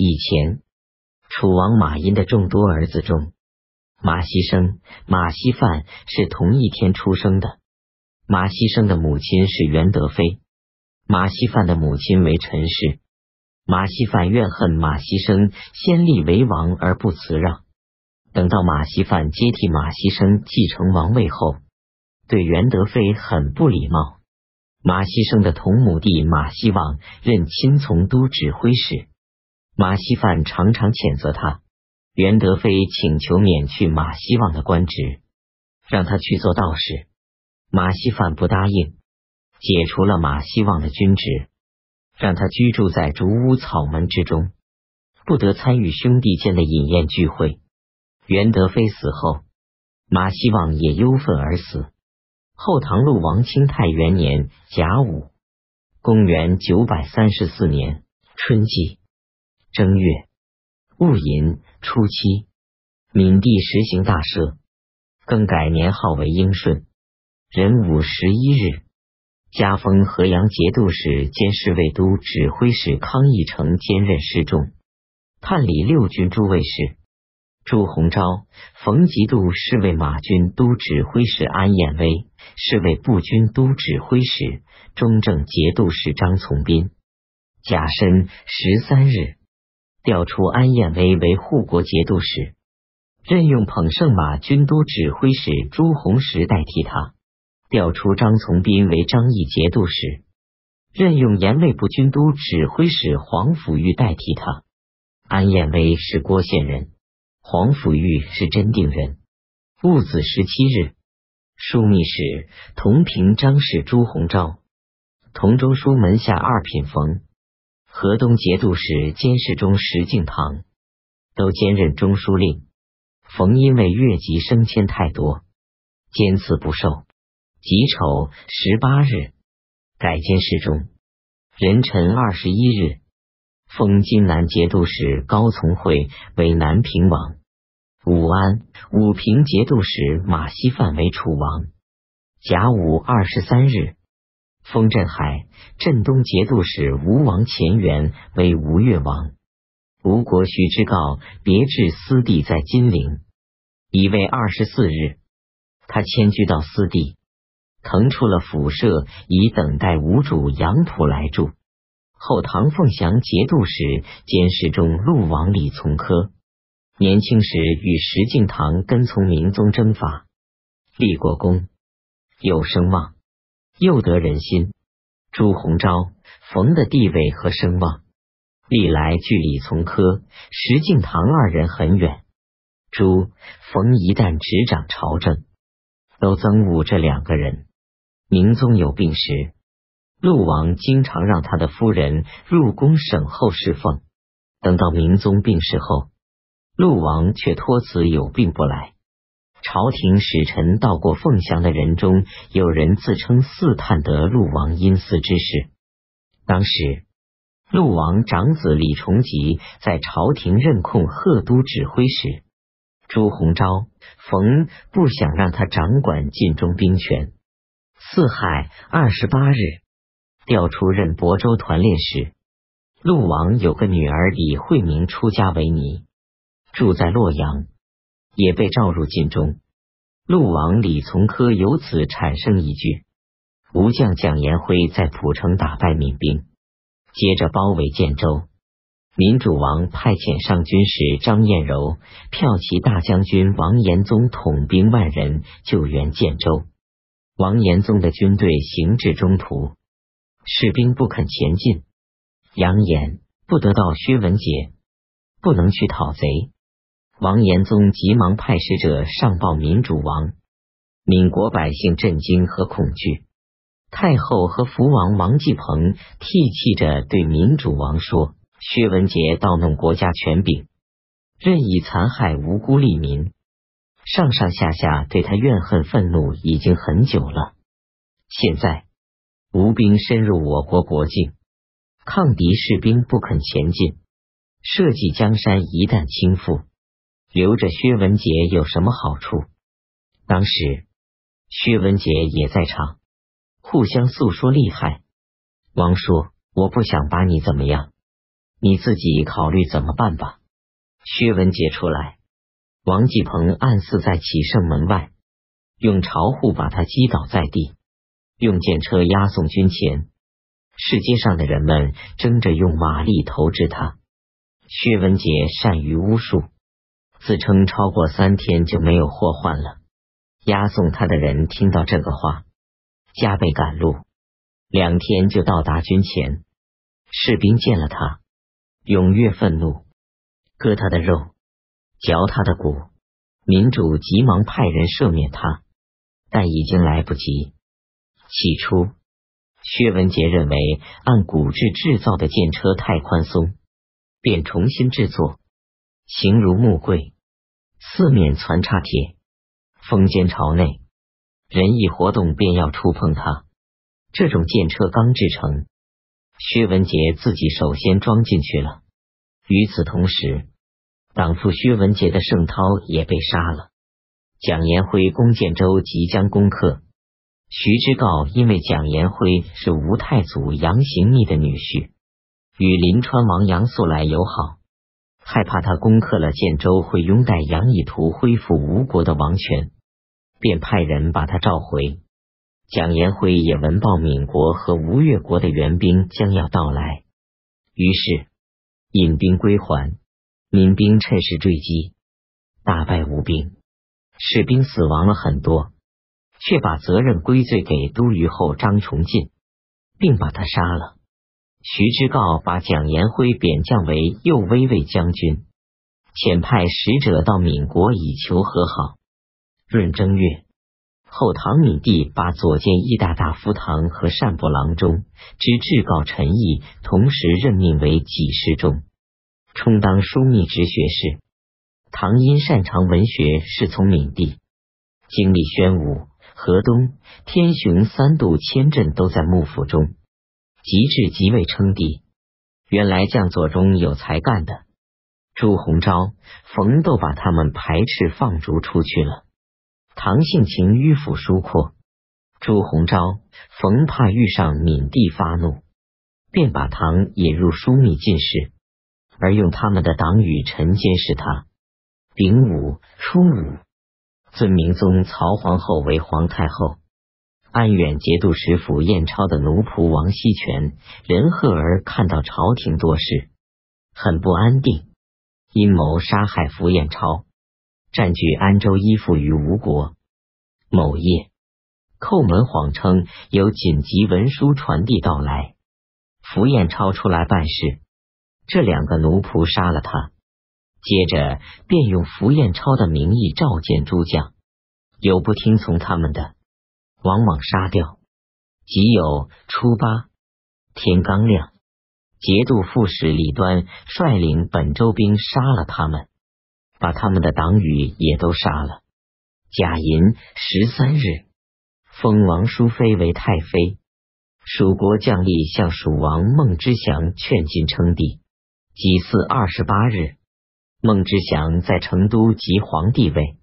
以前，楚王马殷的众多儿子中，马希生、马希范是同一天出生的。马希生的母亲是袁德妃，马希范的母亲为陈氏。马希范怨恨马希生先立为王而不辞让，等到马希范接替马希生继承王位后，对袁德妃很不礼貌。马希生的同母弟马希望任亲从都指挥使，马希范常常谴责他。袁德妃请求免去马希望的官职，让他去做道士。马希范不答应，解除了马希望的军职。让他居住在竹屋草门之中，不得参与兄弟间的饮宴聚会。袁德妃死后，马希望也忧愤而死。后唐陆王清泰元年甲午，公元九百三十四年春季正月戊寅初七，闵帝实行大赦，更改年号为英顺，壬午十一日。加封河阳节度使兼侍卫都指挥使康义成兼任侍中，探理六军诸卫士。朱鸿昭、冯吉度侍卫马军都指挥使安彦威，侍卫步军都指挥使中正节度使张从斌。甲申十三日，调出安彦威为护国节度使，任用捧圣马军都指挥使朱洪时代替他。调出张从斌为张义节度使，任用盐卫部军都指挥使黄甫玉代替他。安彦威是郭县人，黄甫玉是真定人。戊子十七日，枢密使同平张氏朱鸿昭，同州书门下二品冯，河东节度使监视中石敬瑭，都兼任中书令。冯因为越级升迁太多，兼赐不受。己丑十八日，改监视中。壬辰二十一日，封金南节度使高从诲为南平王。武安武平节度使马希范为楚王。甲午二十三日，封镇海镇东节度使吴王前元为吴越王。吴国徐之告别致私地在金陵。乙未二十四日，他迁居到私地。腾出了府舍，以等待吴主杨普来住。后唐凤翔节度使兼侍中陆王李从珂，年轻时与石敬瑭跟从明宗征伐，立过功，有声望，又得人心。朱鸿昭、冯的地位和声望，历来距李从珂、石敬瑭二人很远。朱、冯一旦执掌朝政，都憎恶这两个人。明宗有病时，陆王经常让他的夫人入宫省候侍奉。等到明宗病逝后，陆王却托辞有病不来。朝廷使臣到过凤翔的人中，有人自称四探得陆王阴私之事。当时，陆王长子李重吉在朝廷任控贺都指挥使，朱鸿昭、冯不想让他掌管晋中兵权。四海二十八日，调出任亳州团练使。陆王有个女儿李惠明出家为尼，住在洛阳，也被召入晋中。陆王李从珂由此产生一句：吴将蒋延辉在蒲城打败闽兵，接着包围建州。民主王派遣上军使张彦柔、骠骑大将军王延宗统兵万人救援建州。王延宗的军队行至中途，士兵不肯前进，扬言不得到薛文杰，不能去讨贼。王延宗急忙派使者上报民主王，闽国百姓震惊和恐惧。太后和福王王继鹏涕泣着对民主王说：“薛文杰盗弄国家权柄，任意残害无辜利民。”上上下下对他怨恨愤怒已经很久了。现在吴兵深入我国国境，抗敌士兵不肯前进，社稷江山一旦倾覆，留着薛文杰有什么好处？当时薛文杰也在场，互相诉说利害。王说：“我不想把你怎么样，你自己考虑怎么办吧。薛文杰出来，王继鹏暗自在启圣门外用朝户把他击倒在地，用剑车押送军前。世界上的人们争着用马力投掷他。薛文杰善于巫术，自称超过三天就没有祸患了。押送他的人听到这个话，加倍赶路，两天就到达军前。士兵见了他。踊跃愤怒，割他的肉，嚼他的骨。民主急忙派人赦免他，但已经来不及。起初，薛文杰认为按古制制造的舰车太宽松，便重新制作，形如木柜，四面攒插铁，风尖朝内，人一活动便要触碰它。这种舰车刚制成。薛文杰自己首先装进去了。与此同时，党父薛文杰的盛涛也被杀了。蒋延辉攻建州即将攻克，徐知诰因为蒋延辉是吴太祖杨行密的女婿，与临川王杨素来友好，害怕他攻克了建州会拥戴杨以图恢复吴国的王权，便派人把他召回。蒋延辉也闻报闽国和吴越国的援兵将要到来，于是引兵归还。民兵趁势追击，大败吴兵，士兵死亡了很多，却把责任归罪给都虞候张崇进，并把他杀了。徐知诰把蒋延辉贬降为右威卫将军，遣派使者到闽国以求和好。闰正月。后唐闵帝把左谏议大大夫唐和善部郎中之至告陈毅同时任命为给事中，充当枢密直学士。唐因擅长文学，侍从闵帝，经历宣武、河东、天雄三度迁镇，都在幕府中，及至即位称帝。原来将佐中有才干的朱鸿昭、冯斗把他们排斥放逐出去了。唐性情迂腐疏阔，朱鸿昭、冯怕遇上闵帝发怒，便把唐引入枢密进士，而用他们的党羽臣监视他。丙午初五，尊明宗曹皇后为皇太后。安远节度使府彦超的奴仆王希全、任赫儿看到朝廷多事，很不安定，阴谋杀害符彦超。占据安州，依附于吴国。某夜，叩门谎称有紧急文书传递到来。符彦超出来办事，这两个奴仆杀了他。接着便用符彦超的名义召见诸将，有不听从他们的，往往杀掉。即有初八天刚亮，节度副使李端率领本州兵杀了他们。把他们的党羽也都杀了。贾寅十三日，封王淑妃为太妃。蜀国将吏向蜀王孟知祥劝进称帝。己巳二十八日，孟知祥在成都即皇帝位。